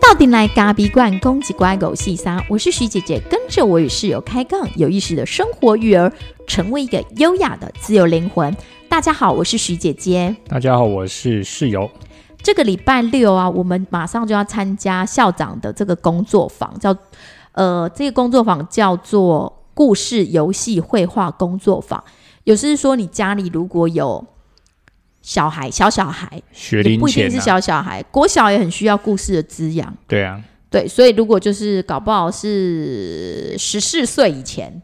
到底来咖比罐攻击乖狗细沙，我是徐姐姐，跟着我与室友开杠，有意识的生活育儿，成为一个优雅的自由灵魂。大家好，我是徐姐姐。大家好，我是室友。这个礼拜六啊，我们马上就要参加校长的这个工作坊，叫呃，这个工作坊叫做故事游戏绘画工作坊。有是说，你家里如果有小孩，小小孩，学龄也不一定是小小孩，国小也很需要故事的滋养。对啊，对，所以如果就是搞不好是十四岁以前，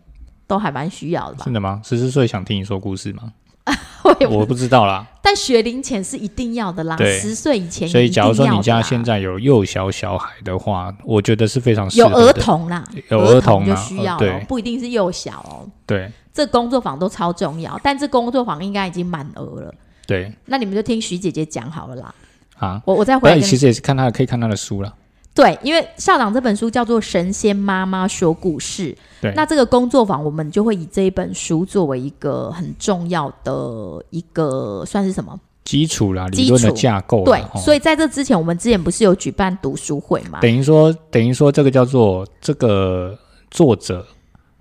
都还蛮需要的吧真？的吗？十四岁想听你说故事吗？我也不我不知道啦。但学龄前是一定要的啦，对十岁以前所以，假如说你家在现在有幼小小孩的话，我觉得是非常适有儿合的。童啦，有儿儿童啊就需要、哦呃对不一定是幼小哦。对这工作坊都超重要，但这工作坊应该已经满额了，对那你们就听徐姐姐讲好了啦。啊，我我再回来那你其实也是看他的，可以看他的书了。对，因为校长这本书叫做《神仙妈妈说故事》，对那这个工作坊我们就会以这一本书作为一个很重要的一个算是什么？基础啦，基理论的架构啦。对，所以在这之前，我们之前不是有举办读书会嘛？等于说，等于说这个叫做这个作者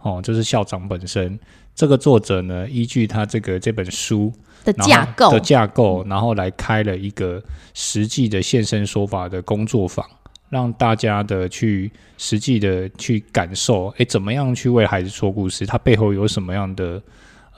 哦，就是校长本身。这个作者呢，依据他这个这本书的架构的架构，然后来开了一个实际的现身说法的工作坊，让大家的去实际的去感受，诶，怎么样去为孩子说故事？它背后有什么样的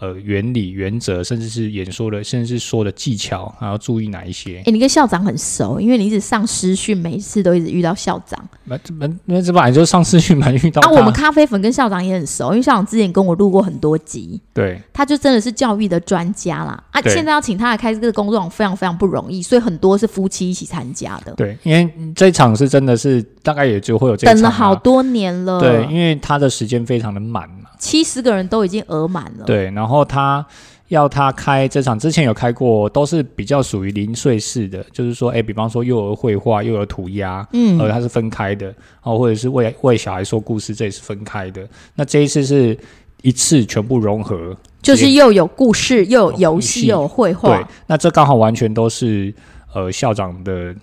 呃原理、原则，甚至是演说的，甚至是说的技巧，还要注意哪一些哎、？你跟校长很熟，因为你一直上师训，每一次都一直遇到校长。那这本那这本来就是上师训蛮遇到啊，我们咖啡粉跟校长也很熟，因为校长之前跟我录过很多集，对他就真的是教育的专家啦。啊，现在要请他来开这个工作坊，非常非常不容易，所以很多是夫妻一起参加的，对，因为这场是真的是大概也就会有这等了好多年了。对，因为他的时间非常的满嘛。七十个人都已经额满了。，对，然后他要他开这场，之前有开过，都是比较属于零碎式的，就是说，哎，比方说幼儿绘画、幼儿涂鸦，嗯，呃，它是分开的，哦，或者是为为小孩说故事，这也是分开的。那这一次是一次全部融合，就是又有故事，又有游游戏，又有绘画对画。，那这刚好完全都是呃校长的。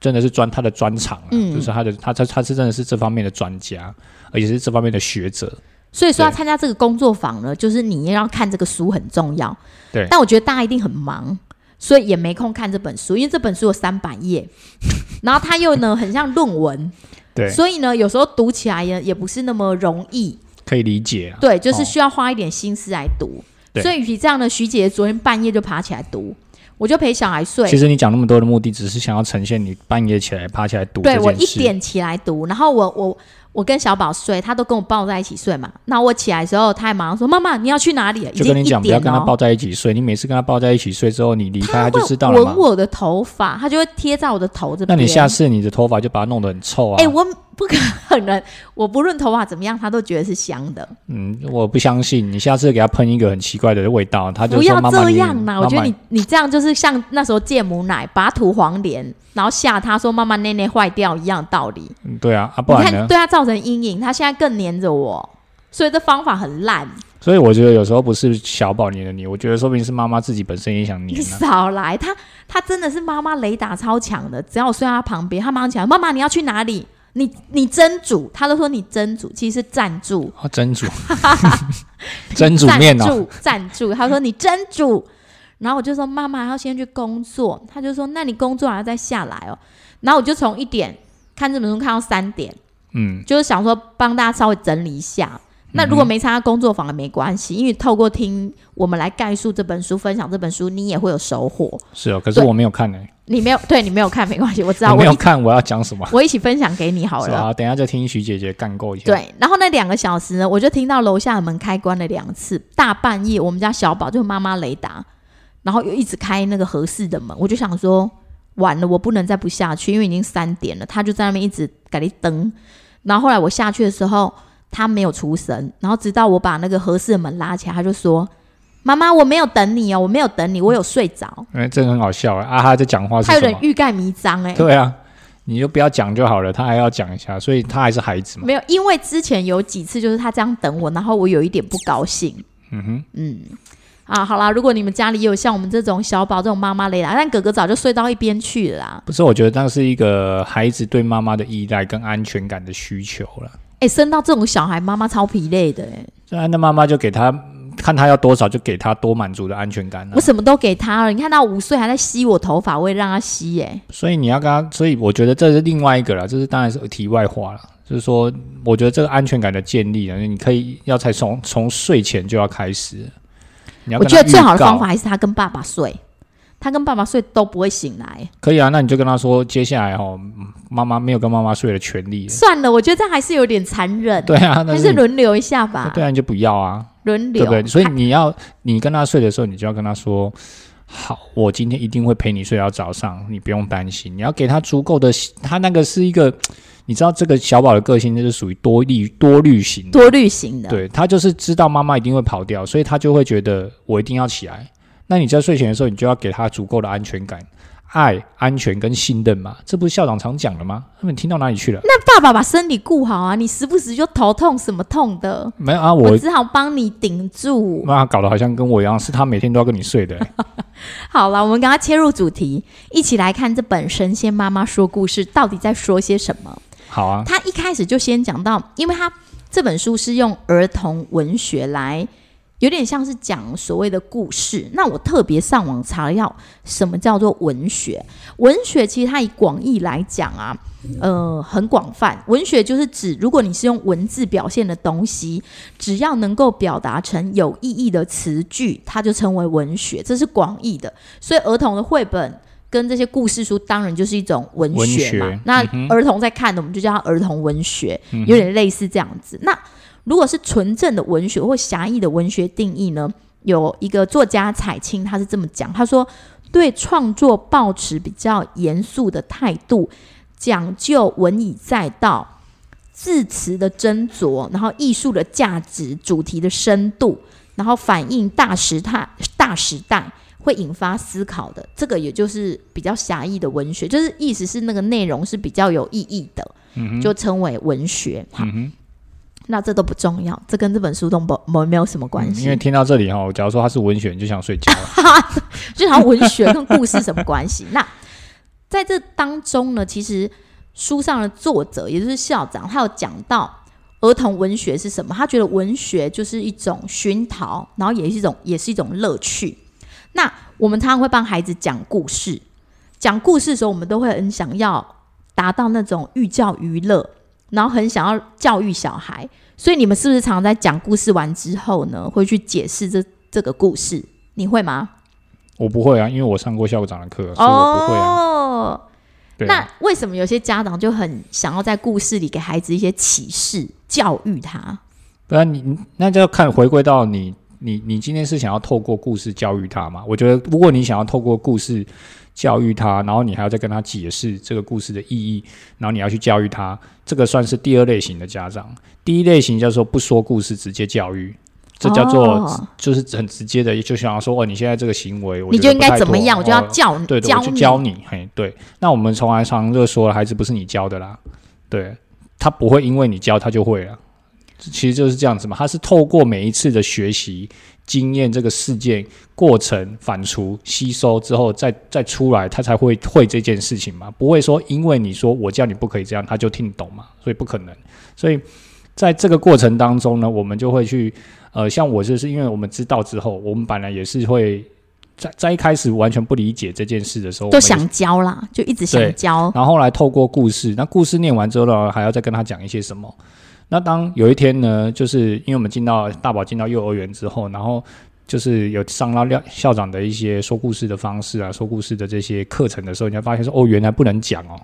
真的是专他的专长、啊，嗯就是他的他他他是真的是这方面的专家，而且是这方面的学者。所以说要参加这个工作坊呢，就是你要看这个书很重要。对但我觉得大家一定很忙，所以也没空看这本书，因为这本书有三百页，然后它又呢很像论文，对，所以呢有时候读起来也也不是那么容易。可以理解啊。对，就是哦需要花一点心思来读。对所以与其这样呢，徐姐昨天半夜就爬起来读，我就陪小孩睡其。实你讲那么多的目的，只是想要呈现你半夜起来爬起来读。对我一点起来读，然后我我我跟小宝睡，他都跟我抱在一起睡嘛。那我起来的时候，他还马上说：“妈妈，你要去哪里了？”已经一就跟你讲，不要。跟他抱在一起睡。你每次跟他抱在一起睡之后，你离开他就知道了。闻我的头发，他就会贴在我的头这边。那你下次你的头发就把它弄得很臭啊。哎、我不可能，我不论头发怎么样，他都觉得是香的。嗯，我不相信。你下次给他喷一个很奇怪的味道，他就不要这样啦！我觉得你你这样就是像那时候戒母奶，把他涂黄连，然后吓他说妈妈内内坏掉一样道理。嗯对啊，啊不你看？对他造成阴影，他现在更黏着我，所以这方法很烂。所以我觉得有时候不是小宝黏的你，我觉得说不定是妈妈自己本身也想你黏啊。少来，他他真的是妈妈雷达超强的，只要我睡在他旁边，他马上起来，妈妈你要去哪里？你你真煮，他都说你真煮，其实是赞助，哦，真煮，真煮面哦，赞助赞助，他说你真煮，然后我就说妈妈要先去工作，他就说那你工作还要再下来哦，然后我就从一点看这本书看到三点，嗯，就是想说帮大家稍微整理一下。那如果没参加工作坊也没关系，因为透过听我们来概述这本书、分享这本书，你也会有收获。是哦。可是我没有看呢，你没有 对你没有看没关系，我知道我没有看我要讲什么？我一起分享给你好了。等一下就听徐姐姐干够一下。，对，然后那两个小时呢，我就听到楼下的门开关了两次，大半夜我们家小宝就是妈妈雷达，然后又一直开那个合适的门，我就想说完了，我不能再不下去，因为已经三点了，他就在那边一直给你蹬。然后后来我下去的时候，他没有出声，然后直到我把那个合适的门拉起来，他就说：“妈妈，我没有等你哦，我没有等你，我有睡着。因 为这个很好笑啊，啊他在讲话”是他有什么？点欲盖弥彰哎、对啊，你就不要讲就好了，他还要讲一下，所以他还是孩子嘛。没有，因为之前有几次就是他这样等我，然后我有一点不高兴。嗯哼，嗯，啊，好啦，如果你们家里有像我们这种小宝这种妈妈雷达，但哥哥早就睡到一边去了啦。不是，我觉得那是一个孩子对妈妈的依赖跟安全感的需求了。哎、生到这种小孩，妈妈超疲累的、哎，那妈妈就给他看他要多少，就给他多满足的安全感、啊我。什么都给他了。你看他五岁还在吸我头发，我也让他吸、哎，所以你要跟他，所以我觉得这是另外一个了，这是当然是题外话了。就是说，我觉得这个安全感的建立呢，你可以要才从从睡前就要开始。我觉得最好的方法还是他跟爸爸睡，他跟爸爸睡都不会醒来。可以啊，那你就跟他说，接下来哦，妈妈没有跟妈妈睡的权利。算了，我觉得这还是有点残忍，对啊，那还是轮流一下吧，对啊，你就不要啊，轮流，对不对？所以你要你跟他睡的时候，你就要跟他说，好，我今天一定会陪你睡到早上，你不用担心。你要给他足够的，他那个是一个，你知道这个小宝的个性就是属于多虑 多虑型的，多虑型的，对他就是知道妈妈一定会跑掉，所以他就会觉得我一定要起来。那你在睡前的时候，你就要给他足够的安全感、爱、安全跟信任嘛。这不是校长常讲的吗？他们听到哪里去了？那爸爸把身体顾好啊，你时不时就头痛什么痛的，没有啊，我我只好帮你顶住。妈搞得好像跟我一样，是他每天都要跟你睡的、欸 好了，我们赶快切入主题，一起来看这本《神仙妈妈说故事》到底在说些什么。好啊，他一开始就先讲到，因为他这本书是用儿童文学来，有点像是讲所谓的故事。那我特别上网查了要什么叫做文学。文学其实它以广义来讲啊，呃，很广泛。文学就是指，如果你是用文字表现的东西，只要能够表达成有意义的词句，它就称为文学。这是广义的。所以儿童的绘本。跟这些故事书当然就是一种文学嘛。那儿童在看的，我们就叫它儿童文学，嗯有点类似这样子。那如果是纯正的文学或狭义的文学定义呢？有一个作家彩青，他是这么讲，他说：对创作抱持比较严肃的态度，讲究文以载道，字词的斟酌，然后艺术的价值、主题的深度，然后反映大时态、大时代。会引发思考的，这个也就是比较狭义的文学，就是意思是那个内容是比较有意义的，嗯，就称为文学。那这都不重要，这跟这本书都不没没有什么关系，嗯因为听到这里哈，假如说他是文学，你就想睡觉了。就好像文学跟故事什么关系？那在这当中呢，其实书上的作者也就是校长，他有讲到儿童文学是什么？他觉得文学就是一种熏陶，然后也是一种也是一种乐趣。那我们常常会帮孩子讲故事，讲故事的时候，我们都会很想要达到那种寓教于乐，然后很想要教育小孩。所以你们是不是常常在讲故事完之后呢，会去解释这这个故事？你会吗？我不会啊，因为我上过校长的课，所以我不会啊。哦，对啊，那为什么有些家长就很想要在故事里给孩子一些启示，教育他？不然你你那就要看回归到你你你今天是想要透过故事教育他吗？我觉得如果你想要透过故事教育他，然后你还要再跟他解释这个故事的意义，然后你要去教育他，这个算是第二类型的家长。第一类型叫做不说故事直接教育。这叫做、哦就是很直接的，就想要说哦，你现在这个行为，我你就应该怎么样？我就要哦教对对，教我就教你，嘿，对。那我们从来常常就说了，孩子不是你教的啦，对他不会因为你教他就会了，其实就是这样子嘛。他是透过每一次的学习经验这个事件过程反刍吸收之后，再再出来，他才会会这件事情嘛。不会说因为你说我叫你不可以这样，他就听懂嘛，所以不可能。所以在这个过程当中呢，我们就会去呃，像我就是因为我们知道之后，我们本来也是会。在在一开始完全不理解这件事的时候，我们也就想教啦，就一直想教。然后后来透过故事，那故事念完之后呢，还要再跟他讲一些什么。那当有一天呢，就是因为我们进到大宝进到幼儿园之后，然后就是有上到校校长的一些说故事的方式啊，说故事的这些课程的时候，你会发现说，哦，原来不能讲哦，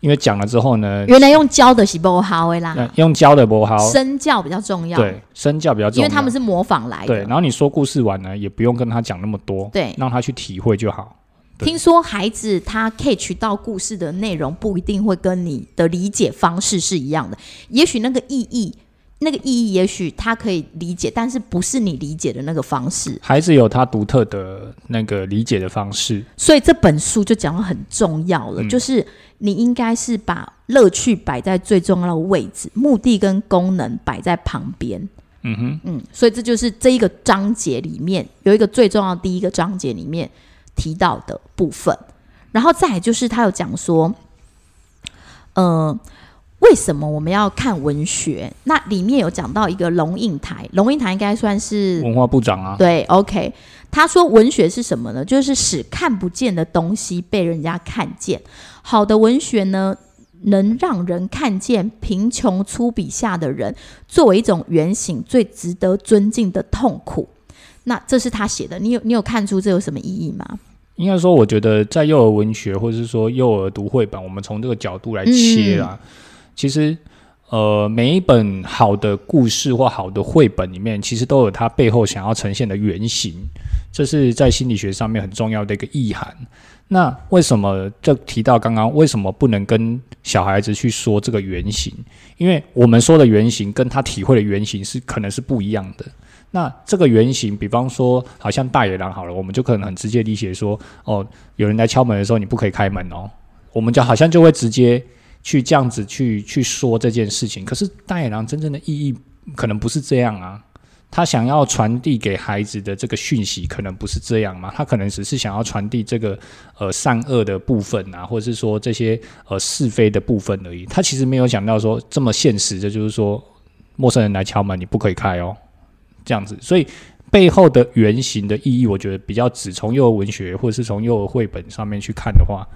因为讲了之后呢，原来用教的是不好的啦，那用教的不好，身教比较重要。对，身教比较重要，因为他们是模仿来的对，的。然后你说故事完呢，也不用跟他讲那么多，对让他去体会就好。对。听说孩子他 catch 到故事的内容不一定会跟你的理解方式是一样的，也许那个意义，那个意义也许他可以理解，但是不是你理解的那个方式。孩子有他独特的那个理解的方式，所以这本书就讲的很重要了，嗯。就是你应该是把乐趣摆在最重要的位置，目的跟功能摆在旁边。嗯哼，嗯，所以这就是这一个章节里面有一个最重要的第一个章节里面提到的部分，然后再来就是他有讲说，呃，为什么我们要看文学？那里面有讲到一个龙应台，龙应台应该算是文化部长啊，对，OK。他说文学是什么呢？就是使看不见的东西被人家看见。好的文学呢，能让人看见贫穷粗鄙下的人作为一种原型，最值得尊敬的痛苦。那这是他写的，你有你有看出这有什么意义吗？应该说，我觉得在幼儿文学或者是说幼儿读绘本，我们从这个角度来切啊，其实呃，每一本好的故事或好的绘本里面，其实都有它背后想要呈现的原型。这是在心理学上面很重要的一个意涵。那为什么就提到刚刚为什么不能跟小孩子去说这个原型？因为我们说的原型跟他体会的原型是可能是不一样的。那这个原型，比方说好像大野狼好了，我们就可能很直接理解说，哦，有人来敲门的时候，你不可以开门哦。我们就好像就会直接去这样子去去说这件事情。可是大野狼真正的意义可能不是这样啊。他想要传递给孩子的这个讯息，可能不是这样嘛？他可能只是想要传递这个呃善恶的部分啊，或者是说这些呃是非的部分而已。他其实没有想到说这么现实的，就是说陌生人来敲门，你不可以开哦，这样子。所以背后的原型的意义，我觉得比较只从幼儿文学或者是从幼儿绘本上面去看的话，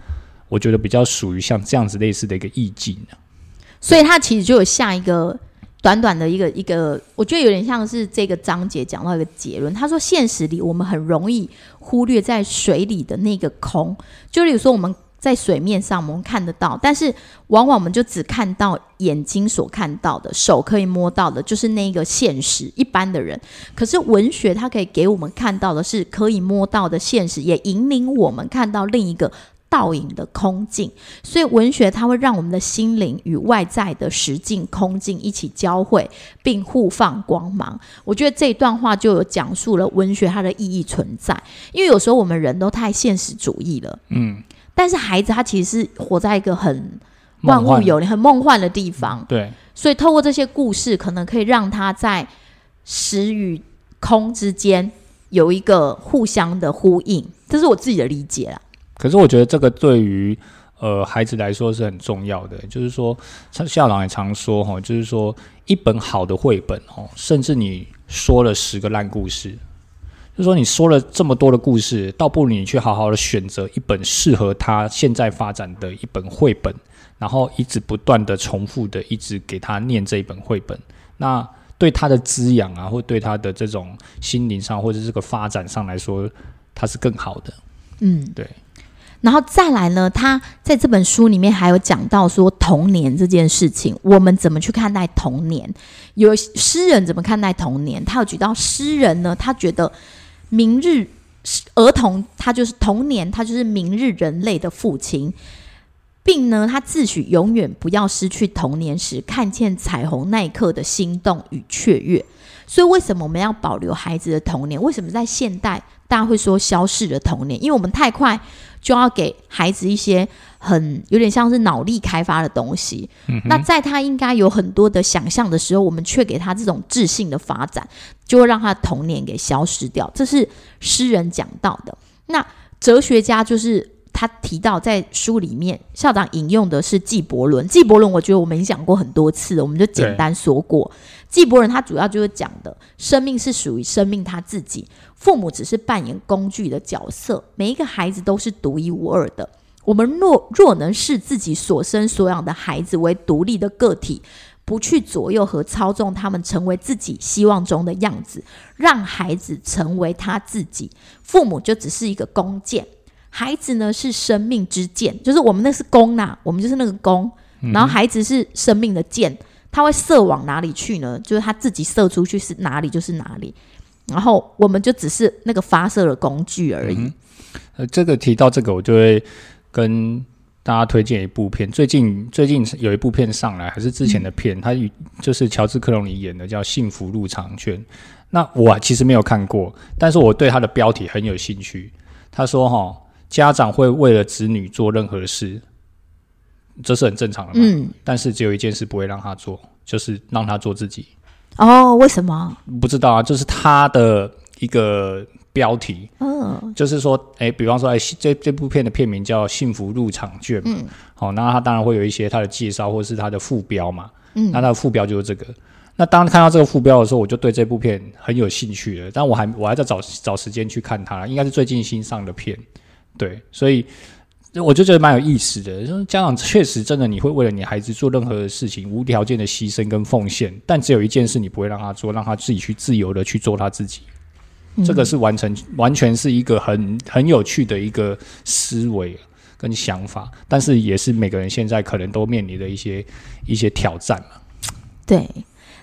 我觉得比较属于像这样子类似的一个意境所以他其实就有下一个。短短的一个一个，我觉得有点像是这个章节讲到一个结论。他说，现实里我们很容易忽略在水里的那个空，就例如说我们在水面上我们看得到，但是往往我们就只看到眼睛所看到的，手可以摸到的，就是那个现实。一般的人，可是文学它可以给我们看到的是可以摸到的现实，也引领我们看到另一个。倒影的空境，所以文学它会让我们的心灵与外在的实境空境一起交汇，并互放光芒。我觉得这一段话就有讲述了文学它的意义存在。因为有时候我们人都太现实主义了，嗯，但是孩子他其实是活在一个很万物有灵、很梦幻的地方，对。所以透过这些故事，可能可以让他在时与空之间有一个互相的呼应。这是我自己的理解啦。可是我觉得这个对于呃孩子来说是很重要的，就是说，校长也常说哈，就是说一本好的绘本哦，甚至你说了十个烂故事，就说你说了这么多的故事，倒不如你去好好的选择一本适合他现在发展的一本绘本，然后一直不断的重复的一直给他念这一本绘本，那对他的滋养啊，或对他的这种心灵上或者这个发展上来说，他是更好的。嗯，对。然后再来呢，他在这本书里面还有讲到说童年这件事情，我们怎么去看待童年？有诗人怎么看待童年？他有举到诗人呢，他觉得明日儿童他就是童年，他就是明日人类的父亲，并呢，他自诩永远不要失去童年时看见彩虹那一刻的心动与雀跃。所以，为什么我们要保留孩子的童年？为什么在现代大家会说消逝的童年？因为我们太快。就要给孩子一些很有点像是脑力开发的东西。那在他应该有很多的想象的时候，我们却给他这种智性的发展，就会让他的童年给消失掉。这是诗人讲到的。那哲学家就是他提到在书里面，校长引用的是纪伯伦。纪伯伦，我觉得我们讲过很多次，我们就简单说过。纪伯伦他主要就是讲的，生命是属于生命他自己。父母只是扮演工具的角色，每一个孩子都是独一无二的。我们若若能视自己所生所养的孩子为独立的个体，不去左右和操纵他们成为自己希望中的样子，让孩子成为他自己，父母就只是一个弓箭，孩子呢是生命之箭，就是我们那是弓呐，我们就是那个弓，然后孩子是生命的箭，他会射往哪里去呢？就是他自己射出去是哪里就是哪里。然后我们就只是那个发射的工具而已。呃，这个提到这个，我就会跟大家推荐一部片。最近最近有一部片上来，还是之前的片，它就是乔治克隆尼演的，叫《幸福入场券》。那我其实没有看过，但是我对他的标题很有兴趣。他说：“哈，家长会为了子女做任何事，这是很正常的。嗯，但是只有一件事不会让他做，就是让他做自己。”哦，为什么？不知道啊，就是他的一个标题，嗯就是说，哎，比方说，哎，这这部片的片名叫《幸福入场券》嘛，好、那他当然会有一些他的介绍或是他的副标嘛，嗯那他的副标就是这个。那当看到这个副标的时候，我就对这部片很有兴趣了，但我还我还在找找时间去看它，应该是最近新上的片，对，所以我就觉得蛮有意思的。就是家长确实真的你会为了你孩子做任何的事情，无条件的牺牲跟奉献，但只有一件事你不会让他做，让他自己去自由的去做他自己。这个是完成完全是一个很很有趣的一个思维跟想法，但是也是每个人现在可能都面临的一些一些挑战嘛。对，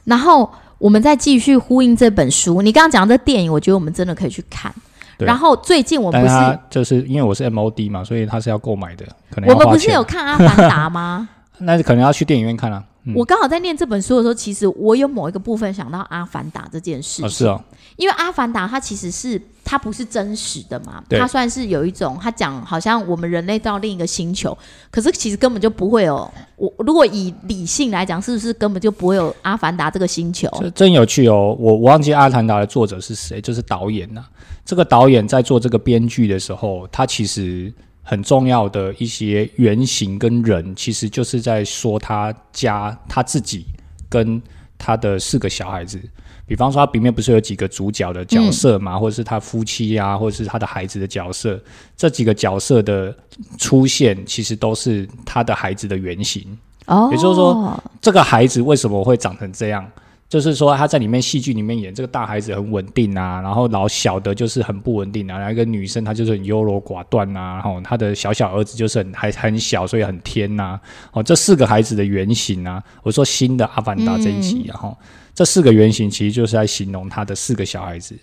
然后我们再继续呼应这本书。你刚刚讲的电影，我觉得我们真的可以去看。对然后最近我不是就是因为我是 MOD 嘛，所以他是要购买的，可能我们不是有，看《阿凡达》吗？那可能要去电影院看啊。嗯我刚好在念这本书的时候，其实我有某一个部分想到《阿凡达》这件事情。哦，是哦，因为《阿凡达》它其实是它不是真实的嘛，它算是有一种，它讲好像我们人类到另一个星球，可是其实根本就不会有。我如果以理性来讲，是不是根本就不会有阿凡达这个星球？这真有趣哦。我我忘记阿凡达的作者是谁，就是导演呐、这个导演在做这个编剧的时候，他其实很重要的一些原型跟人，其实就是在说他家他自己跟他的四个小孩子。比方说，他里面不是有几个主角的角色嘛，或者是他夫妻啊，或者是他的孩子的角色，这几个角色的出现，其实都是他的孩子的原型。哦，也就是说，这个孩子为什么会长成这样？就是说他在里面戏剧里面演这个大孩子很稳定啊，然后老小的就是很不稳定啊，然后一个女生她就是很优柔寡断啊，然后他的小小儿子就是很还很小，所以很天呐、哦，这四个孩子的原型啊，我说新的阿凡达这一集、然后这四个原型其实就是在形容他的四个小孩子。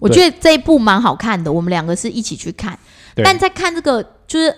我觉得这一部蛮好看的，我们两个是一起去看。但在看这个就是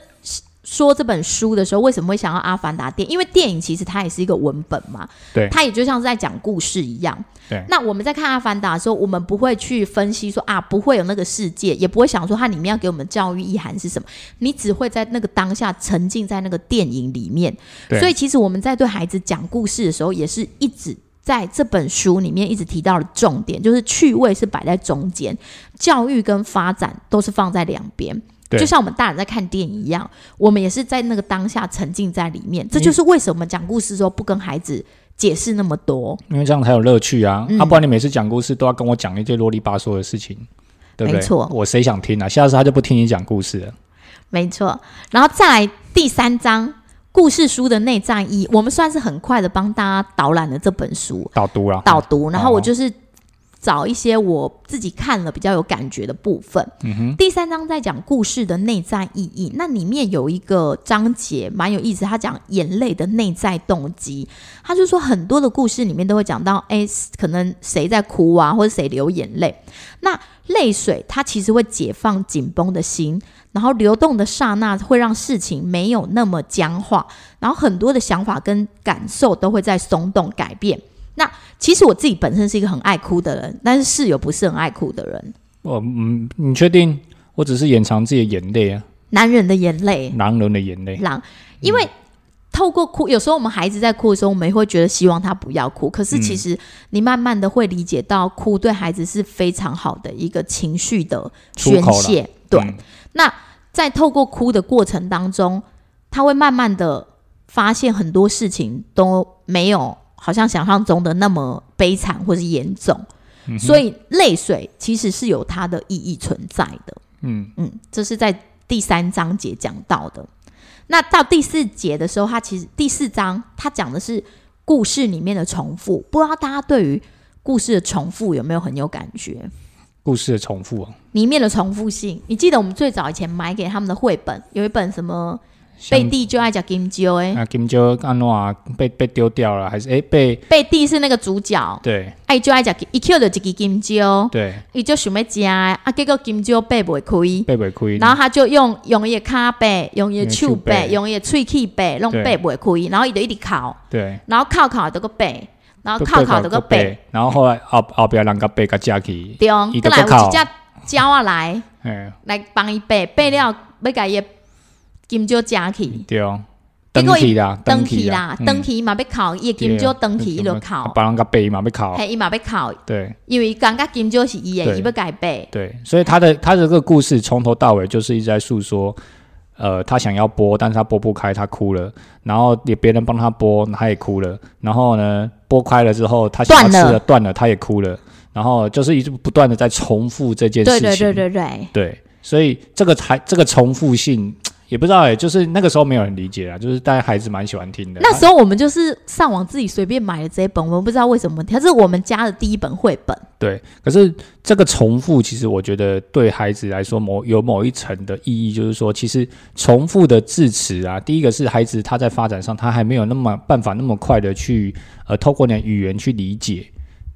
说这本书的时候，为什么会想要《阿凡达》电影？因为电影其实它也是一个文本嘛，对它也就像是在讲故事一样。对那我们在看《阿凡达》的时候，我们不会去分析说啊，不会有那个世界，也不会想说它里面要给我们教育意涵是什么，你只会在那个当下沉浸在那个电影里面。对所以其实我们在对孩子讲故事的时候，也是一直。在这本书里面一直提到的重点，就是趣味是摆在中间，教育跟发展都是放在两边。对就像我们大人在看电影一样，我们也是在那个当下沉浸在里面。这就是为什么讲故事的时候不跟孩子解释那么多。因为这样才有乐趣啊！嗯啊，不然你每次讲故事都要跟我讲一堆啰里吧嗦的事情，对不对？没错我谁想听啊？下次他就不听你讲故事了。没错，然后再来第三章故事书的内在意，我们算是很快的帮大家导览了这本书导读了，导读，然后我哦就是找一些我自己看了比较有感觉的部分。嗯，第三章在讲故事的内在意义，那里面有一个章节蛮有意思，他讲眼泪的内在动机。他就说很多的故事里面都会讲到，哎，可能谁在哭啊，或者谁流眼泪。那泪水它其实会解放紧绷的心，然后流动的刹那会让事情没有那么僵化，然后很多的想法跟感受都会在松动改变。那其实我自己本身是一个很爱哭的人，但是室友不是很爱哭的人。我嗯，你确定？我只是掩藏自己的眼泪啊，男人的眼泪，男人的眼泪。狼，因为透过哭，有时候我们孩子在哭的时候，我们也会觉得希望他不要哭。可是其实你慢慢的会理解到，哭对孩子是非常好的一个情绪的宣泄。对，嗯那在透过哭的过程当中，他会慢慢的发现很多事情都没有好像想象中的那么悲惨或是严重。嗯所以泪水其实是有它的意义存在的。嗯，嗯，这是在第三章节讲到的。那到第四节的时候，它其实第四章它讲的是故事里面的重复。不知道大家对于故事的重复有没有很有感觉？故事的重复啊，里面的重复性，你记得我们最早以前买给他们的绘本，有一本什么像贝蒂就爱讲金鸠哎，啊，金蕉安诺啊被被丢掉了，还是诶被贝蒂是那个主角，对。爱就爱讲一 Q 的一个金鸠，对。伊就想要食的啊，结果金鸠背不开。被违亏，然后他就用用伊的骹背，用伊的手背，用用伊的喙齿背，弄对。背不开，然后伊就一直哭，对，然后哭哭就个背，然后哭哭就个背，，然后后来后后边人甲背甲架起，对，过来有一只鸟啊来哎来帮伊背，背了要甲伊的金蕉夹起，对。哦，登结果去啦，登去去啦，嗯。登去嘛要考，伊的金蕉登去伊就考，别人甲背嘛要考，嘿，伊嘛要考，对。因为感觉金蕉是伊的，对。伊要改背。对，所以他的他的这个故事从头到尾就是一直在诉说，呃，他想要播，但是他播不开，他哭了，然后也别人帮他播，他也哭了，然后呢，播开了之后，他想要吃了断了，他也哭了，然后就是一直不断的在重复这件事情，对对对对对，对，所以这个才这个重复性也不知道哎、就是那个时候没有人理解啊，就是大家孩子蛮喜欢听的。那时候我们就是上网自己随便买了这一本，我们不知道为什么，它是我们家的第一本绘本。对，可是这个重复，其实我觉得对孩子来说，某有某一层的意义，就是说，其实重复的字词啊，第一个是孩子他在发展上，他还没有那么办法那么快的去呃，透过你的语言去理解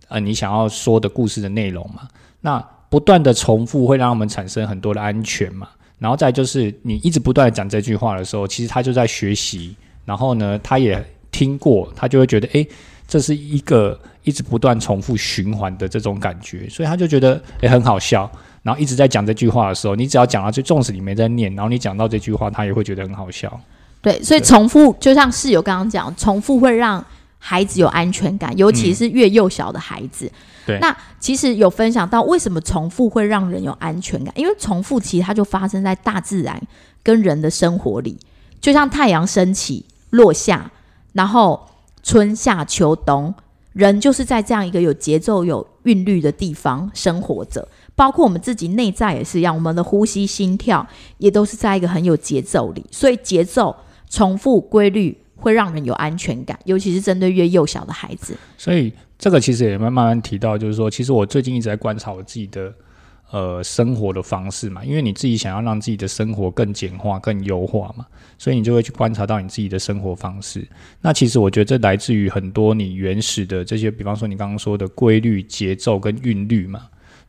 呃你想要说的故事的内容嘛。那不断的重复会让他们产生很多的安全嘛。然后再就是你一直不断的讲这句话的时候，其实他就在学习，然后呢，他也听过，他就会觉得，诶，这是一个一直不断重复循环的这种感觉，所以他就觉得诶很好笑。然后一直在讲这句话的时候，你只要讲到最重视你没在念，然后你讲到这句话，他也会觉得很好笑。对，所以重复就像室友刚刚讲，重复会让孩子有安全感，尤其是越幼小的孩子。对那其实有分享到为什么重复会让人有安全感，因为重复其实它就发生在大自然跟人的生活里，就像太阳升起、落下，然后春夏秋冬，人就是在这样一个有节奏、有韵律的地方生活着。包括我们自己内在也是一样，我们的呼吸、心跳也都是在一个很有节奏里，所以节奏、重复、规律会让人有安全感，尤其是针对越幼小的孩子。所以这个其实也慢慢慢提到，就是说，其实我最近一直在观察我自己的呃生活的方式嘛，因为你自己想要让自己的生活更简化、更优化嘛，所以你就会去观察到你自己的生活方式。那其实我觉得这来自于很多你原始的这些，比方说你刚刚说的规律、节奏跟韵律嘛。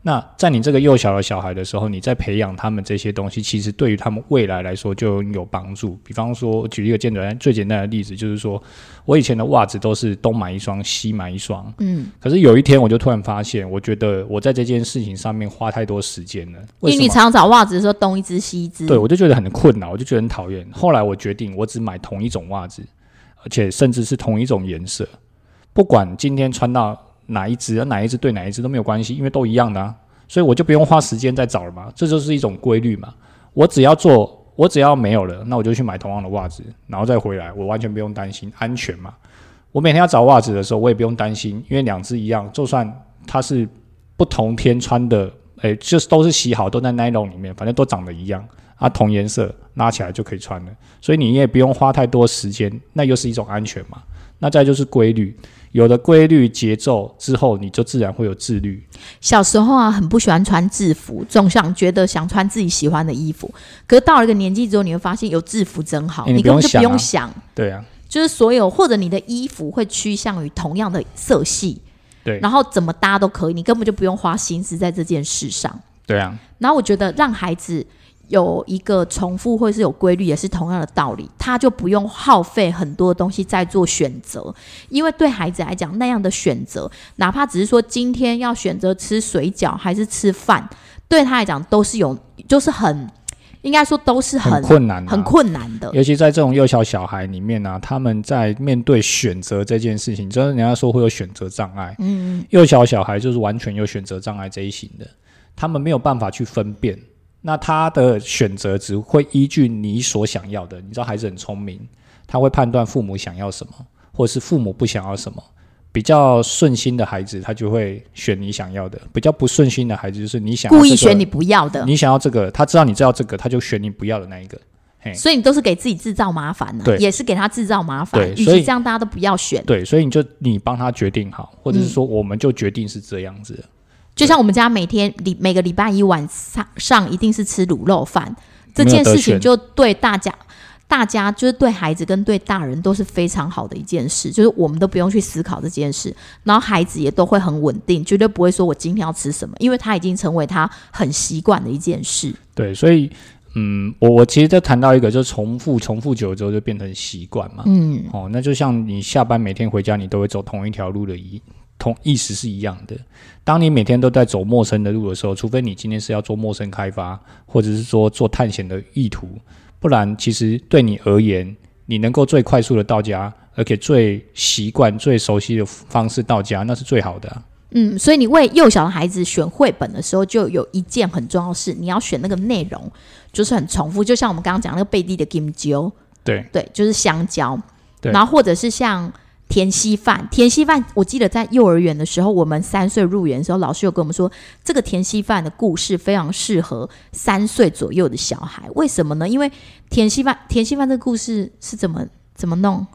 那在你这个幼小的小孩的时候，你在培养他们这些东西，其实对于他们未来来说就有帮助。比方说，举一个简单最简单的例子，就是说我以前的袜子都是东买一双，西买一双。嗯，可是有一天，我就突然发现，我觉得我在这件事情上面花太多时间了。为？因为你常常找袜子的时候东一只西一只，对，我就觉得很困扰，我就觉得很讨厌。后来我决定，我只买同一种袜子，而且甚至是同一种颜色，不管今天穿到哪一只，哪一只对哪一只都没有关系，因为都一样的啊，所以我就不用花时间再找了嘛。这就是一种规律嘛。我只要做，我只要没有了，那我就去买同样的袜子，然后再回来，我完全不用担心安全嘛。我每天要找袜子的时候，我也不用担心，因为两只一样，就算它是不同天穿的，诶，就是都是洗好，都在 nylon 里面，反正都长得一样啊，同颜色拉起来就可以穿了，所以你也不用花太多时间，那又是一种安全嘛。那再就是规律，有了规律节奏之后，你就自然会有自律。小时候啊，很不喜欢穿制服，总想觉得想穿自己喜欢的衣服。可是到了一个年纪之后，你会发现有制服真好，欸你根本就不用想，对啊，就是所有或者你的衣服会趋向于同样的色系，对然后怎么搭都可以，你根本就不用花心思在这件事上。对啊，然后我觉得让孩子有一个重复或是有规律，也是同样的道理，他就不用耗费很多东西在做选择，因为对孩子来讲，那样的选择，哪怕只是说今天要选择吃水饺还是吃饭，对他来讲都是有，就是很，应该说都是很很困难、啊，很困难的。尤其在这种幼小小孩里面呢、啊，他们在面对选择这件事情，就是人家说会有选择障碍。嗯，幼小小孩就是完全有选择障碍这一型的，他们没有办法去分辨。那他的选择只会依据你所想要的。你知道孩子很聪明，他会判断父母想要什么，或者是父母不想要什么。比较顺心的孩子，他就会选你想要的；比较不顺心的孩子，就是你想故意选你不要的，你想要这个，他知道你知道这个，他就选你不要的那一个。嘿，所以你都是给自己制造麻烦呢、对也是给他制造麻烦。所以其这样，大家都不要选。对，所以你就你帮他决定好，或者是说我们就决定是这样子的。就像我们家每天礼每个礼拜一晚上上一定是吃卤肉饭，这件事情就对大家。大家就是对孩子跟对大人都是非常好的一件事，就是我们都不用去思考这件事，然后孩子也都会很稳定，绝对不会说我今天要吃什么，因为他已经成为他很习惯的一件事。对，所以嗯，我我其实在谈到一个，就是重复重复久了之后就变成习惯嘛。嗯，哦，那就像你下班每天回家，你都会走同一条路的一同意思是一样的。当你每天都在走陌生的路的时候，除非你今天是要做陌生开发，或者是说做探险的意图，不然其实对你而言，你能够最快速的到家，而且最习惯、最熟悉的方式到家，那是最好的、啊。嗯，所以你为幼小的孩子选绘本的时候，就有一件很重要的事，你要选那个内容就是很重复，就像我们刚刚讲那个贝蒂的 Kim 椒，对对，就是香蕉，对然后或者是像甜稀饭，甜稀饭，我记得在幼儿园的时候，我们三岁入园的时候，老师有跟我们说，这个甜稀饭的故事非常适合三岁左右的小孩，为什么呢？因为甜稀饭，甜稀饭这个故事是怎么怎么弄？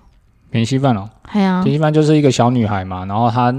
甜稀饭哦，哎呀、甜稀饭就是一个小女孩嘛，然后她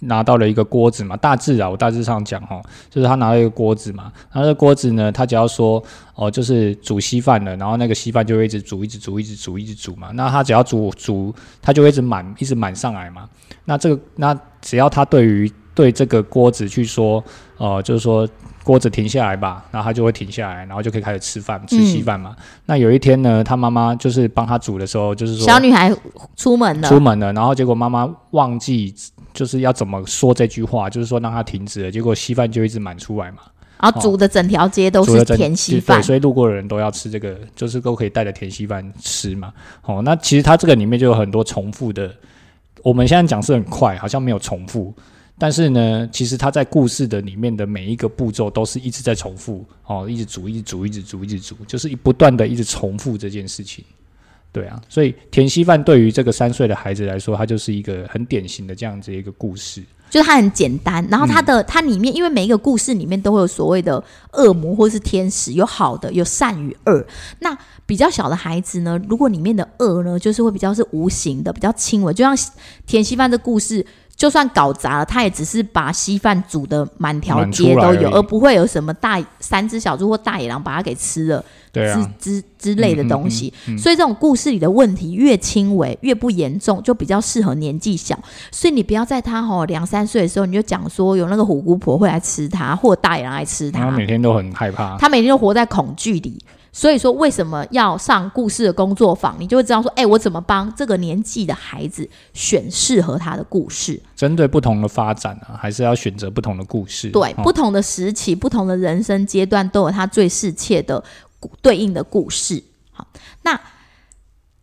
拿到了一个锅子嘛，大致啊，我大致上讲哈，就是他拿了一个锅子嘛，然后这个锅子呢，他只要说哦，就是煮稀饭了，然后那个稀饭就会一直煮，一直煮，一直煮，一直煮嘛，那他只要煮煮，他就会一直满，一直满上来嘛。那这个那只要他对于对这个锅子去说，呃，就是说锅子停下来吧，然后他就会停下来，然后就可以开始吃饭，吃稀饭嘛。那有一天呢，他妈妈就是帮他煮的时候，就是说小女孩出门了，出门了，然后结果妈妈忘记就是要怎么说这句话，就是说让它停止了，结果稀饭就一直满出来嘛，然后煮的整条街都是甜稀饭对，，所以路过的人都要吃这个，就是都可以带着甜稀饭吃嘛。哦，那其实它这个里面就有很多重复的，我们现在讲是很快，好像没有重复。但是呢，其实它在故事的里面的每一个步骤都是一直在重复哦，一直煮，一直煮，一直煮，一直煮，就是不断的一直重复这件事情。对啊，所以田稀饭对于这个三岁的孩子来说，它就是一个很典型的这样子一个故事。就是它很简单，然后它的、它里面，因为每一个故事里面都会有所谓的恶魔或是天使，有好的，有善与恶。那比较小的孩子呢，如果里面的恶呢，就是会比较是无形的，比较轻微，就像田稀饭的故事。就算搞砸了，他也只是把稀饭煮的满条街都有，而而不会有什么大三只小猪或大野狼把它给吃了。对啊，之之之类的东西，嗯嗯嗯所以这种故事里的问题越轻微越不严重，就比较适合年纪小。所以你不要在他吼两三岁的时候，你就讲说有那个虎姑婆会来吃他，或大野狼来吃他他，每天都很害怕。他每天都活在恐惧里。所以说，为什么要上故事的工作坊？你就会知道说，哎、我怎么帮这个年纪的孩子选适合他的故事？针对不同的发展啊，还是要选择不同的故事。对，哦不同的时期、不同的人生阶段都有他最适切的对应的故事。好，那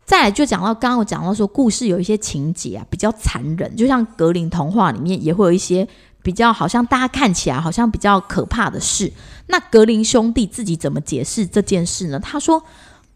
再来就讲到刚刚我讲到说，故事有一些情节啊比较残忍，就像格林童话里面也会有一些比较好像大家看起来好像比较可怕的事。那格林兄弟自己怎么解释这件事呢？他说。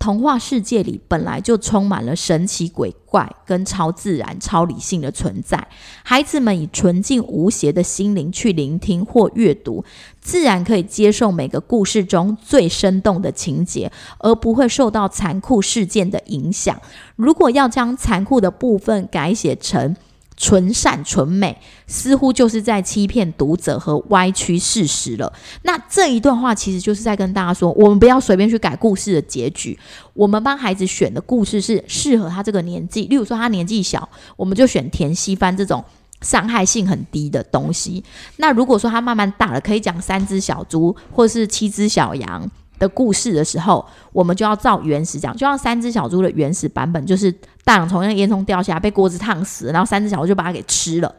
童话世界里本来就充满了神奇鬼怪跟超自然、超理性的存在，孩子们以纯净无邪的心灵去聆听或阅读，自然可以接受每个故事中最生动的情节，而不会受到残酷事件的影响。如果要将残酷的部分改写成纯善纯美，似乎就是在欺骗读者和歪曲事实了。那这一段话其实就是在跟大家说，我们不要随便去改故事的结局。我们帮孩子选的故事是适合他这个年纪，例如说他年纪小，我们就选甜稀饭这种伤害性很低的东西。那如果说他慢慢大了，可以讲三只小猪或是七只小羊的故事的时候，我们就要照原始讲，就像三只小猪的原始版本，就是大洋从那个烟囱掉下来，被锅子烫死，然后三只小猪就把它给吃了。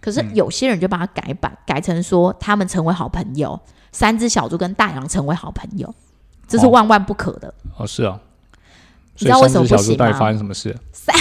可是有些人就把它改版，改成说他们成为好朋友，三只小猪跟大羊成为好朋友，这是哦万万不可的。哦，是哦。你知道为什么小猪到底不行吗发生什么事？三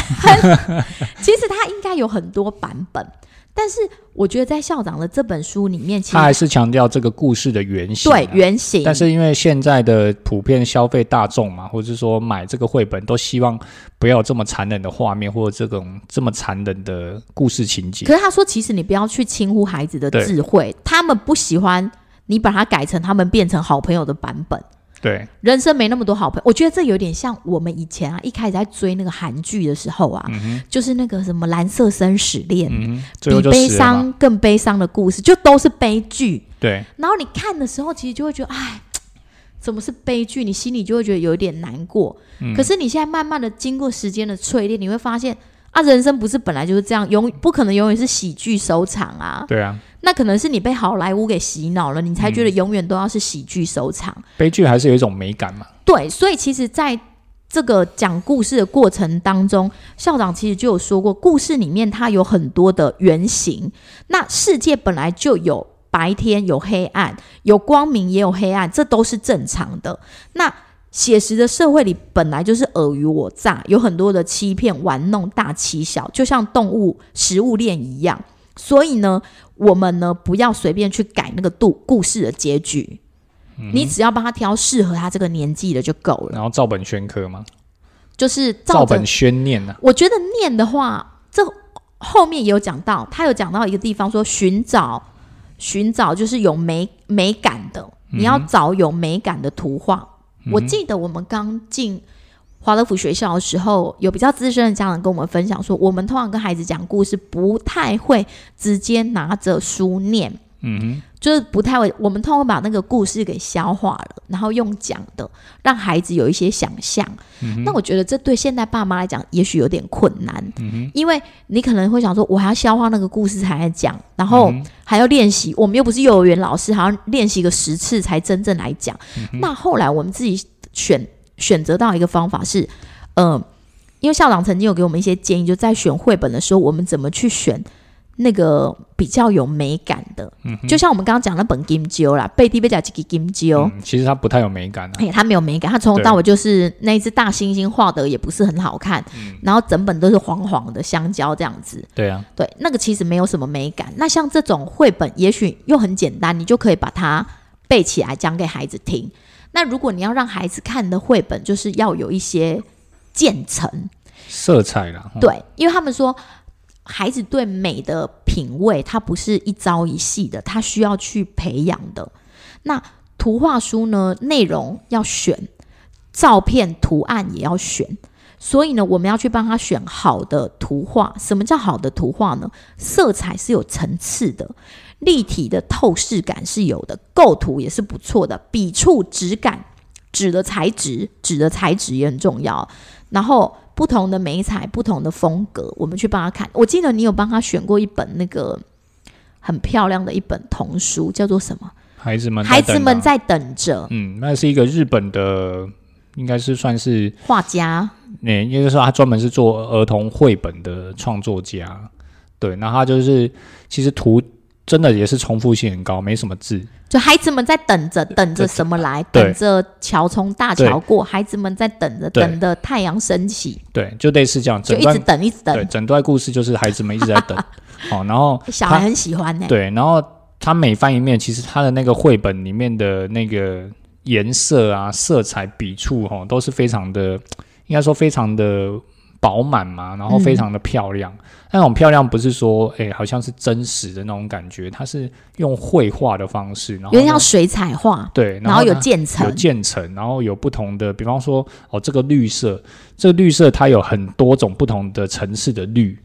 其实它应该有很多版本，但是我觉得在校长的这本书里面，他还是强调这个故事的原型、啊。对原型，但是因为现在的普遍消费大众嘛，或者是说买这个绘本都希望不要有这么残忍的画面，或者这种这么残忍的故事情节。可是他说，其实你不要去轻忽孩子的智慧，他们不喜欢你把它改成他们变成好朋友的版本。对，人生没那么多好朋友，我觉得这有点像我们以前啊，一开始在追那个韩剧的时候啊，就是那个什么蓝色生死恋，嗯，比悲。伤更悲伤的故事，就都是悲剧。对，然后你看的时候，其实就会觉得，哎，怎么是悲剧？你心里就会觉得有一点难过。嗯可是你现在慢慢的经过时间的淬炼，你会发现啊，人生不是本来就是这样，永不可能永远是喜剧收场啊。对啊，那可能是你被好莱坞给洗脑了，你才觉得永远都要是喜剧收场。悲剧还是有一种美感嘛。对，所以其实在这个讲故事的过程当中，校长其实就有说过，故事里面它有很多的原型。那世界本来就有白天，有黑暗，有光明也有黑暗，这都是正常的。那写实的社会里本来就是尔虞我诈，有很多的欺骗、玩弄、大欺小，就像动物食物链一样。所以呢，我们呢不要随便去改那个故故事的结局，你只要帮他挑适合他这个年纪的就够了。然后照本宣科吗，就是照照本宣念啊呢、我觉得念的话，这后面也有讲到，他有讲到一个地方说寻找寻找就是有美美感的，你要找有美感的图画。我记得我们刚进华德福学校的时候，有比较资深的家长跟我们分享说，我们通常跟孩子讲故事，不太会直接拿着书念。嗯就是不太会，我们通常把那个故事给消化了，然后用讲的，让孩子有一些想象。嗯那我觉得这对现代爸妈来讲，也许有点困难，嗯因为你可能会想说，我还要消化那个故事才来讲，然后嗯还要练习。我们又不是幼儿园老师，还要练习个十次才真正来讲。嗯那后来我们自己选选择到一个方法是，嗯、因为校长曾经有给我们一些建议，就在选绘本的时候，我们怎么去选那个比较有美感的。就像我们刚刚讲那本《金鸠》啦，贝蒂贝甲几个金鸠。嗯，其实它不太有美感啊。哎、它没有美感，它从头到尾就是那一只大猩猩画的也不是很好看，然后整本都是黄黄的香蕉这样子，对啊，对，那个其实没有什么美感。那像这种绘本，也许又很简单，你就可以把它背起来讲给孩子听。那如果你要让孩子看的绘本，就是要有一些渐层，色彩啦，哦对，因为他们说孩子对美的品味，它不是一朝一夕的，它需要去培养的。那图画书呢，内容要选，照片、图案也要选。所以呢，我们要去帮他选好的图画。什么叫好的图画呢？色彩是有层次的，立体的透视感是有的，构图也是不错的，笔触、质感、纸的材质、纸的材质也很重要。然后不同的美彩、不同的风格，我们去帮他看。我记得你有帮他选过一本那个很漂亮的一本童书，叫做什么？孩子们，孩子们，在等着嗯，那是一个日本的，应该是算是，画家。嗯，应该说他专门是做儿童绘本的创作家，对，那他就是其实图真的也是重复性很高，没什么字，就孩子们在等着，等着什么来？等着桥从大桥过。孩子们在等着，等着太阳升起，对，就类似这样，就整段一直等，一直等对等。整段故事就是孩子们一直在等，好，然后小孩很喜欢呢、对，然后他每翻一面，其实他的那个绘本里面的那个颜色啊、色彩、笔触，哈，都是非常的，应该说非常的饱满嘛，然后非常的漂亮。那种漂亮不是说，哎、好像是真实的那种感觉，它是用绘画的方式，然后有点像水彩画，对，然后有渐层。有渐层，然后有不同的，比方说，哦，这个绿色，这个绿色它有很多种不同的层次的绿，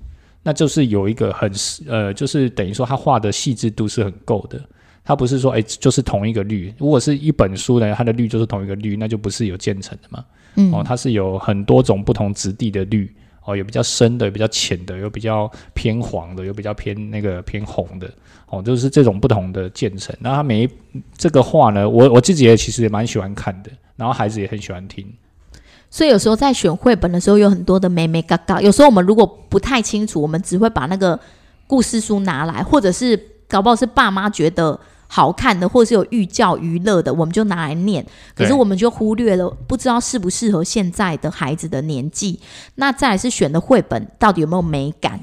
那就是有一个很呃，就是等于说它画的细致度是很够的。它不是说哎，就是同一个绿。如果是一本书呢，它的绿就是同一个绿，那就不是有渐层的嘛。嗯，哦，它是有很多种不同质地的绿。哦，有比较深的，有比较浅的，有比较偏黄的，有比较偏那个偏红的。哦，就是这种不同的渐层。那它每一这个画呢，我我自己也其实也蛮喜欢看的，然后孩子也很喜欢听。所以有时候在选绘本的时候，有很多的美美嘎嘎。有时候我们如果不太清楚，我们只会把那个故事书拿来，或者是搞不好是爸妈觉得好看的，或者是有寓教于乐的，我们就拿来念。可是我们就忽略了，不知道适不适合现在的孩子的年纪。那再来是选的绘本到底有没有美感，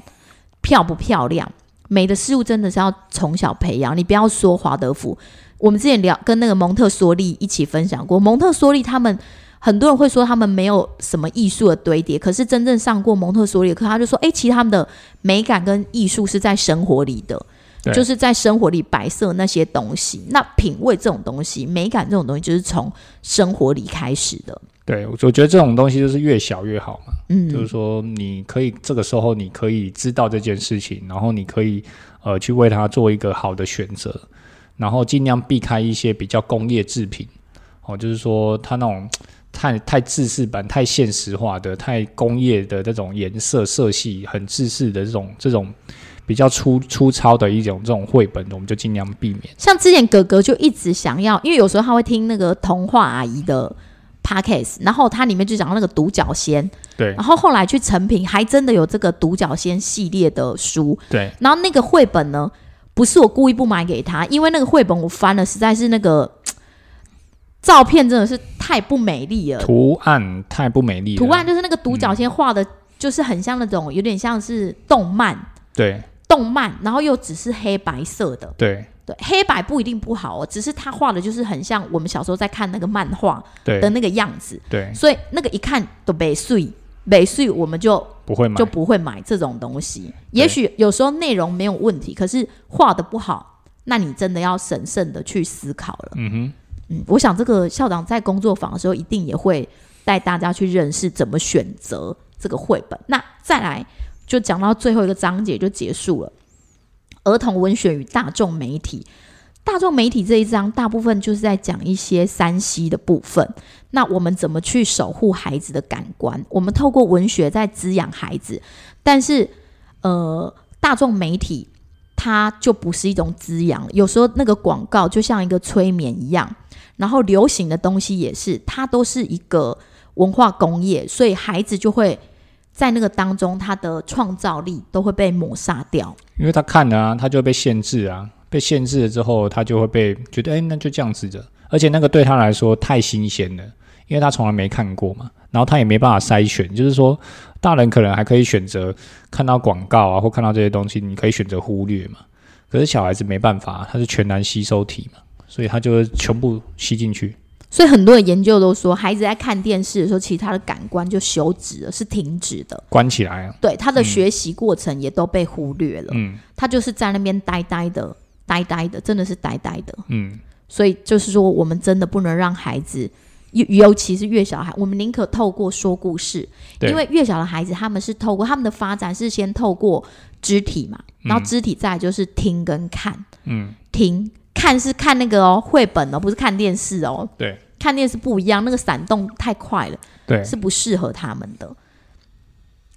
漂不漂亮？美的事物真的是要从小培养。你不要说华德福，我们之前聊跟那个蒙特梭利一起分享过，蒙特梭利他们。很多人会说他们没有什么艺术的堆叠，可是真正上过蒙特梭利的课，他就说：“诶，其实他们的美感跟艺术是在生活里的，对就是在生活里摆设那些东西。那品味这种东西，美感这种东西，就是从生活里开始的。对，我我觉得这种东西就是越小越好嘛。嗯，就是说，你可以这个时候你可以知道这件事情，然后你可以呃去为它做一个好的选择，然后尽量避开一些比较工业制品。哦，就是说它那种 太太制式版、太现实化的、太工业的这种颜色色系很制式的这种这种比较粗粗糙的一种这种绘本，我们就尽量避免。像之前哥哥就一直想要，因为有时候他会听那个童话阿姨的 podcast，然后它里面就讲到那个独角仙，对。然后后来去成品还真的有这个独角仙系列的书，对。然后那个绘本呢，不是我故意不买给他，因为那个绘本我翻了，实在是那个照片真的是太不美丽了，图案太不美丽了。图案就是那个独角仙画的，就是很像那种有点像是动漫，对动漫，然后又只是黑白色的。对对，黑白不一定不好哦，只是他画的就是很像我们小时候在看那个漫画对的那个样子，对，所以那个一看都没碎，没碎我们就不会买就。不会买这种东西。也许有时候内容没有问题，可是画的不好，那你真的要审慎的去思考了。嗯哼，嗯，我想这个校长在工作坊的时候，一定也会带大家去认识怎么选择这个绘本。那再来就讲到最后一个章节就结束了，儿童文学与大众媒体。大众媒体这一章大部分就是在讲一些山西的部分。那我们怎么去守护孩子的感官？我们透过文学在滋养孩子，但是呃，大众媒体它就不是一种滋养，有时候那个广告就像一个催眠一样。然后流行的东西也是，它都是一个文化工业，所以孩子就会在那个当中，他的创造力都会被抹杀掉。因为他看了啊，他就会被限制啊，被限制了之后，他就会被觉得，哎，那就这样子的。而且那个对他来说太新鲜了，因为他从来没看过嘛，然后他也没办法筛选，就是说，大人可能还可以选择看到广告啊，或看到这些东西，你可以选择忽略嘛。可是小孩子没办法，他是全然吸收体嘛，所以他就会全部吸进去。所以很多的研究都说，孩子在看电视的时候，其实他的感官就休止了，是停止的。关起来啊，对他的学习过程也都被忽略了，嗯。他就是在那边呆呆的、呆呆的，真的是呆呆的。嗯，所以就是说，我们真的不能让孩子，尤尤其是越小孩，我们宁可透过说故事，因为越小的孩子他们是透过他们的发展是先透过肢体嘛，然后肢体再来就是听跟看，嗯，听看是看那个哦绘本哦，不是看电视哦，对看电视不一样，那个闪动太快了，对，是不适合他们的。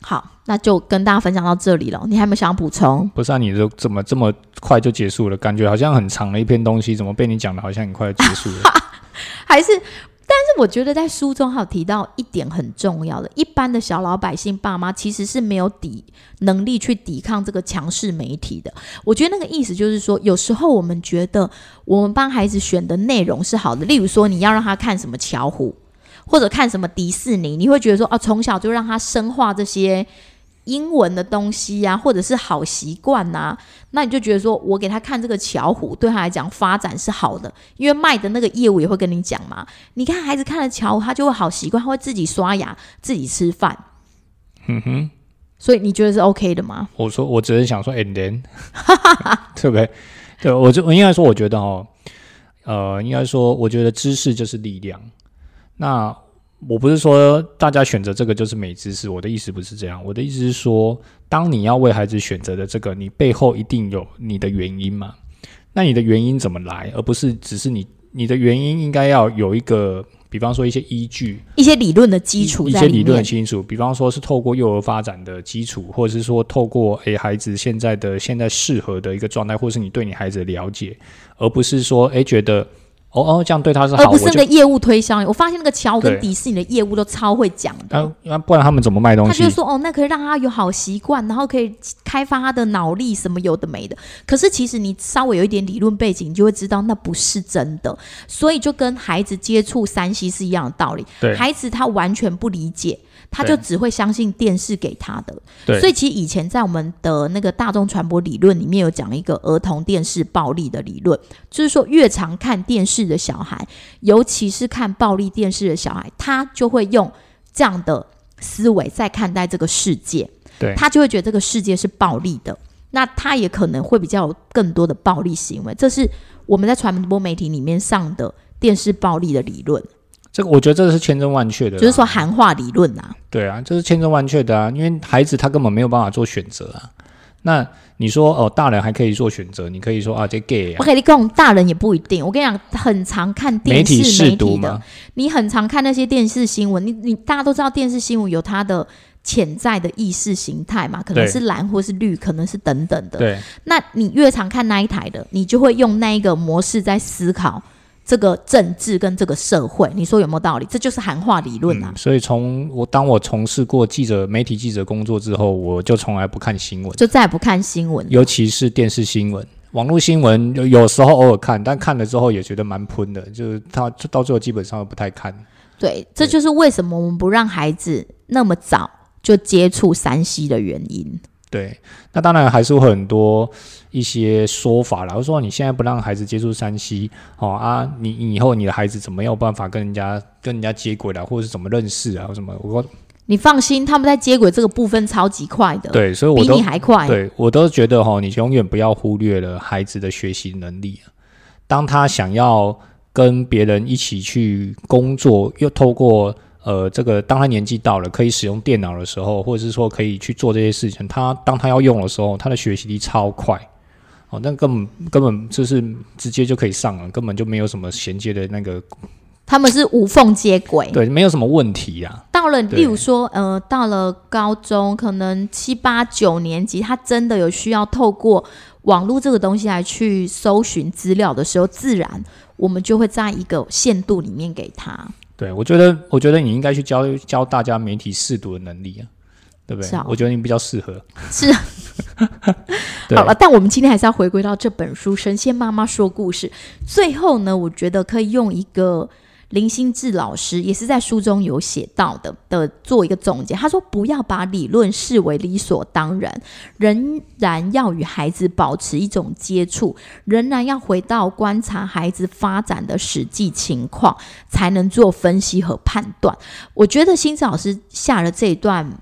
好，那就跟大家分享到这里了。你还有没有想要补充？不是啊，你这怎么这么快就结束了？感觉好像很长的一篇东西，怎么被你讲的好像很快就结束了？还是，但是我觉得在书中还有提到一点很重要的，一般的小老百姓爸妈其实是没有抵能力去抵抗这个强势媒体的。我觉得那个意思就是说，有时候我们觉得我们帮孩子选的内容是好的，例如说你要让他看什么巧虎，或者看什么迪士尼，你会觉得说啊，从小就让他深化这些。英文的东西呀、或者是好习惯呐，那你就觉得说，我给他看这个巧虎，对他来讲发展是好的，因为卖的那个业务也会跟你讲嘛。你看孩子看了巧虎，他就会好习惯，他会自己刷牙、自己吃饭，嗯哼，所以你觉得是 OK 的吗？我说我只是想说，and then，对不对？对，我就我应该说，我觉得哦，呃，应该说，我觉得知识就是力量。那我不是说大家选择这个就是美知识，我的意思不是这样。我的意思是说，当你要为孩子选择的这个，你背后一定有你的原因嘛？那你的原因怎么来，而不是只是你你的原因应该要有一个，比方说一些依据，一些理论的基础一些理论的。清楚，比方说是透过幼儿发展的基础，或者是说透过诶孩子现在的现在适合的一个状态，或是你对你孩子的了解，而不是说诶觉得哦哦这样对他是好，而不是那个业务推销，我发现那个乔跟迪士尼的业务都超会讲的。那啊不然他们怎么卖东西他就？说哦，那可以让他有好习惯，然后可以开发他的脑力，什么有的没的。可是其实你稍微有一点理论背景，你就会知道那不是真的。所以就跟孩子接触山西是一样的道理。对孩子他完全不理解，他就只会相信电视给他的。对，所以其实以前在我们的那个大众传播理论里面有讲一个儿童电视暴力的理论，就是说越常看电视的小孩，尤其是看暴力电视的小孩，他就会用这样的思维在看待这个世界，对他就会觉得这个世界是暴力的，那他也可能会比较有更多的暴力行为，这是我们在传播媒体里面上的电视暴力的理论，这个我觉得这是千真万确的，就是说含化理论啊。对啊，这是千真万确的啊，因为孩子他根本没有办法做选择啊。那你说哦，大人还可以做选择，你可以说啊，这 gay 啊我，给你讲，大人也不一定。我跟你讲，很常看媒电视媒体你很常看那些电视新闻，你你大家都知道电视新闻有它的潜在的意识形态嘛，可能是蓝或是绿，可能是等等的。对那你越常看那一台的，你就会用那一个模式在思考这个政治跟这个社会。你说有没有道理？这就是韩化理论啊嗯。。所以从我当我从事过记者、媒体记者工作之后，我就从来不看新闻，就再也不看新闻，尤其是电视新闻。网络新闻有有时候偶尔看，但看了之后也觉得蛮喷的，就是他到最后基本上都不太看。对，这就是为什么我们不让孩子那么早就接触山西的原因。对，那当然还是会很多一些说法啦。我说你现在不让孩子接触山西，哦啊，你以后你的孩子怎么有办法跟人家跟人家接轨啦，或者是怎么认识啊，或什么？我你放心，他们在接轨这个部分超级快的，对，所以我比都你还快。对我都觉得哈，你永远不要忽略了孩子的学习能力。当他想要跟别人一起去工作，又透过呃这个，当他年纪到了可以使用电脑的时候，或者是说可以去做这些事情，他当他要用的时候，他的学习力超快。哦，那根本根本就是直接就可以上了，根本就没有什么衔接的那个，他们是无缝接轨。对，没有什么问题啊。到了，例如说，呃，到了高中，可能七八九年级，他真的有需要透过网络这个东西来去搜寻资料的时候，自然我们就会在一个限度里面给他。对，我觉得，我觉得你应该去教教大家媒体试读的能力啊，对不对？我觉得你比较适合。是啊 好了，但我们今天还是要回归到这本书《神仙妈妈说故事》。最后呢，我觉得可以用一个林心志老师也是在书中有写到的的做一个总结。他说：“不要把理论视为理所当然，仍然要与孩子保持一种接触，仍然要回到观察孩子发展的实际情况，才能做分析和判断。”我觉得心智老师下了这一段。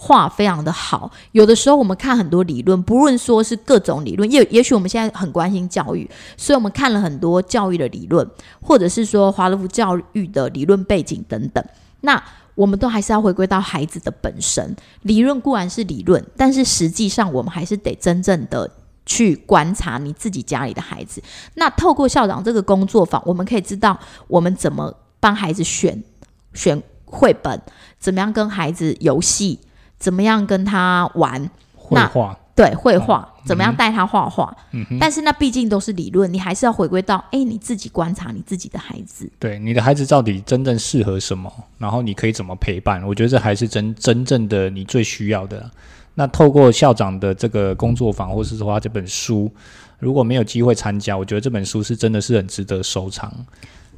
话非常的好，有的时候我们看很多理论，不论说是各种理论，也也许我们现在很关心教育，所以我们看了很多教育的理论，或者是说华德福教育的理论背景等等。那我们都还是要回归到孩子的本身，理论固然是理论，但是实际上我们还是得真正的去观察你自己家里的孩子。那透过校长这个工作坊，我们可以知道我们怎么帮孩子选选绘本，怎么样跟孩子游戏。怎么样跟他玩？绘画，对，绘画，怎么样带他画画？但是那毕竟都是理论，你还是要回归到，哎，你自己观察你自己的孩子。对，你的孩子到底真正适合什么？然后你可以怎么陪伴？我觉得这还是真真正的你最需要的。那透过校长的这个工作坊，或是说他这本书，如果没有机会参加，我觉得这本书是真的是很值得收藏。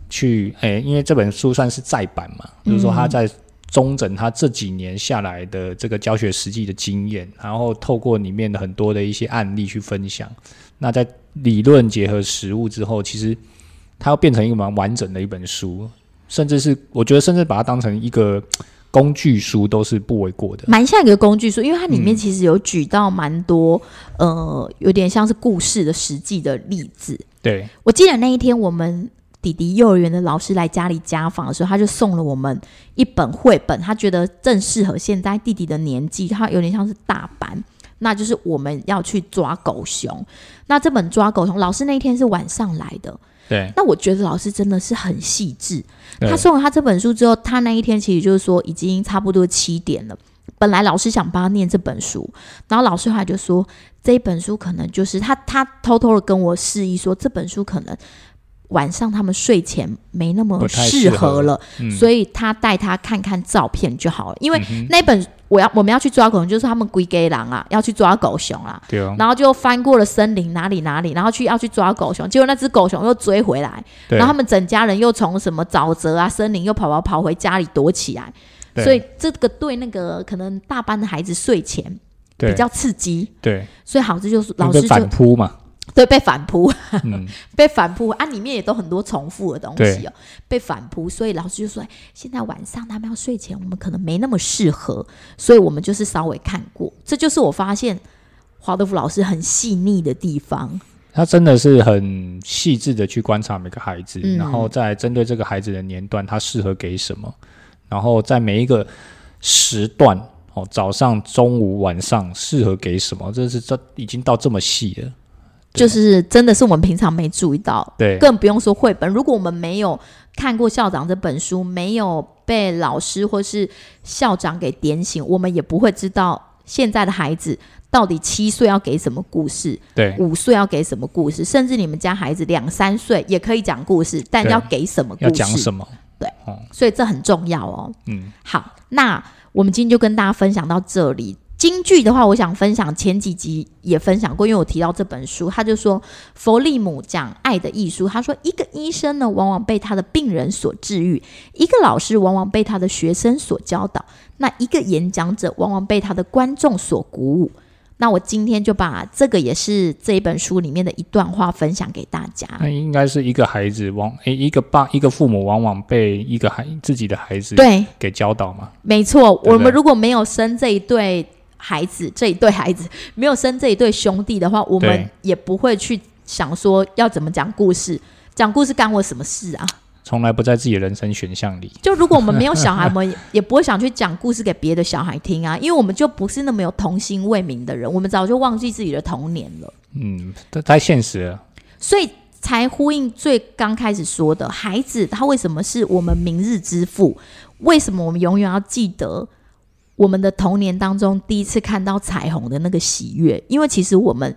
去，哎，因为这本书算是再版嘛，就是说他在。中整他这几年下来的这个教学实际的经验，然后透过里面的很多的一些案例去分享。那在理论结合实物之后，其实它要变成一个蛮完整的一本书，甚至是我觉得，甚至把它当成一个工具书都是不为过的。蛮像一个工具书，因为它里面其实有举到蛮多，呃，有点像是故事的实际的例子。对，我记得那一天我们。弟弟幼儿园的老师来家里家访的时候，他就送了我们一本绘本，他觉得正适合现在弟弟的年纪，他有点像是大班，那就是我们要去抓狗熊。那这本抓狗熊，老师那一天是晚上来的，对。那我觉得老师真的是很细致。他送了他这本书之后，他那一天其实就是说已经差不多七点了。本来老师想帮他念这本书，然后老师后来就说这一本书可能就是他他偷偷的跟我示意说这本书可能。晚上他们睡前没那么适适合合了，嗯。所以他带他看看照片就好了。因为那本我要我们要去抓狗熊，就是他们归给狼啊，要去抓狗熊啊。然后就翻过了森林哪里哪里，然后去要去抓狗熊，结果那只狗熊又追回来，然后他们整家人又从什么沼泽啊、森林又跑跑跑回家里躲起来，所以这个对那个可能大班的孩子睡前比较刺激，对，所以好这就是老师就反扑嘛，对被反扑，嗯，被反扑啊，里面也都很多重复的东西哦，被反扑，所以老师就说，哎现在晚上他们要睡前，我们可能没那么适合，所以我们就是稍微看过，这就是我发现华德福老师很细腻的地方。他真的是很细致的去观察每个孩子，嗯然后再针对这个孩子的年段，他适合给什么，然后在每一个时段哦，早上、中午、晚上适合给什么，这是这已经到这么细了。对就是真的是我们平常没注意到，对更不用说绘本。如果我们没有看过校长这本书，没有被老师或是校长给点醒，我们也不会知道现在的孩子到底七岁要给什么故事，对五岁要给什么故事，甚至你们家孩子两三岁也可以讲故事，但要给什么故事？要讲什么？对哦，所以这很重要哦。嗯，好，那我们今天就跟大家分享到这里。京剧的话，我想分享前几集也分享过，因为我提到这本书，他就说佛利姆讲爱的艺术。他说，一个医生呢，往往被他的病人所治愈；一个老师往往被他的学生所教导；那一个演讲者往往被他的观众所鼓舞。那我今天就把这个也是这一本书里面的一段话分享给大家。那应该是一个孩子往诶，一个爸一个父母往往被一个孩自己的孩子对给教导嘛。没错，对对我们如果没有生这一对孩子，这一对孩子 没有生这一对兄弟的话，我们也不会去想说要怎么讲故事。讲故事干我什么事啊？从来不在自己人生选项里。就如果我们没有小孩，我们也 也不会想去讲故事给别的小孩听啊，因为我们就不是那么有童心未泯的人，我们早就忘记自己的童年了，嗯，这太现实了。所以才呼应最刚开始说的，孩子他为什么是我们明日之父？为什么我们永远要记得我们的童年当中第一次看到彩虹的那个喜悦？因为其实我们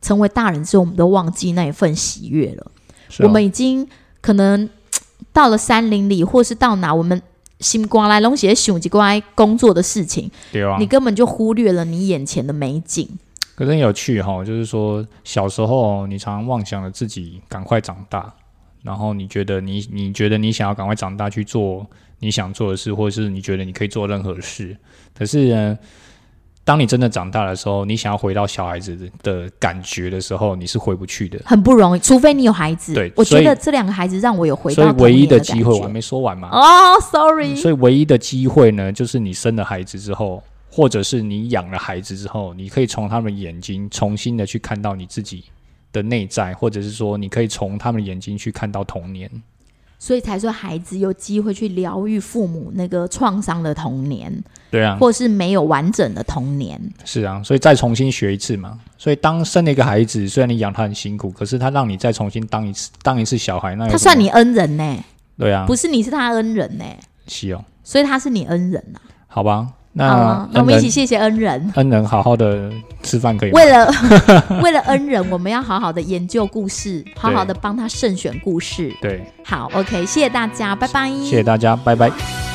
成为大人之后，我们都忘记那一份喜悦了。哦我们已经可能到了山林里，或是到哪，我们心光来龙写想几关工作的事情，对啊你，根本就忽略了你眼前的美景。可是很有趣哈，就是说小时候你常常妄想着自己赶快长大，然后你觉得你你觉得你想要赶快长大去做你想做的事，或者是你觉得你可以做任何事。可是呢，当你真的长大的时候，你想要回到小孩子的的感觉的时候，你是回不去的。很不容易，除非你有孩子。我对我觉得这两个孩子让我有回所以到童唯一的机会我还没说完嘛。哦，sorry，所以唯一的机会呢，就是你生了孩子之后，或者是你养了孩子之后，你可以从他们眼睛重新的去看到你自己的内在，或者是说，你可以从他们的眼睛去看到童年。所以才说孩子有机会去疗愈父母那个创伤的童年，对啊，或是没有完整的童年。是啊，所以再重新学一次嘛。所以当生了一个孩子，虽然你养他很辛苦，可是他让你再重新当一次当一次小孩，那他算你恩人呢、对啊，不是你是他恩人呢、是哦，所以他是你恩人呐、好吧，好那我们一起谢谢恩人。恩人好好的吃饭可以吗？为了 为了恩人，我们要好好的研究故事，好好的帮他慎选故事。对，好，OK，谢谢大家，拜拜。谢谢大家，拜拜。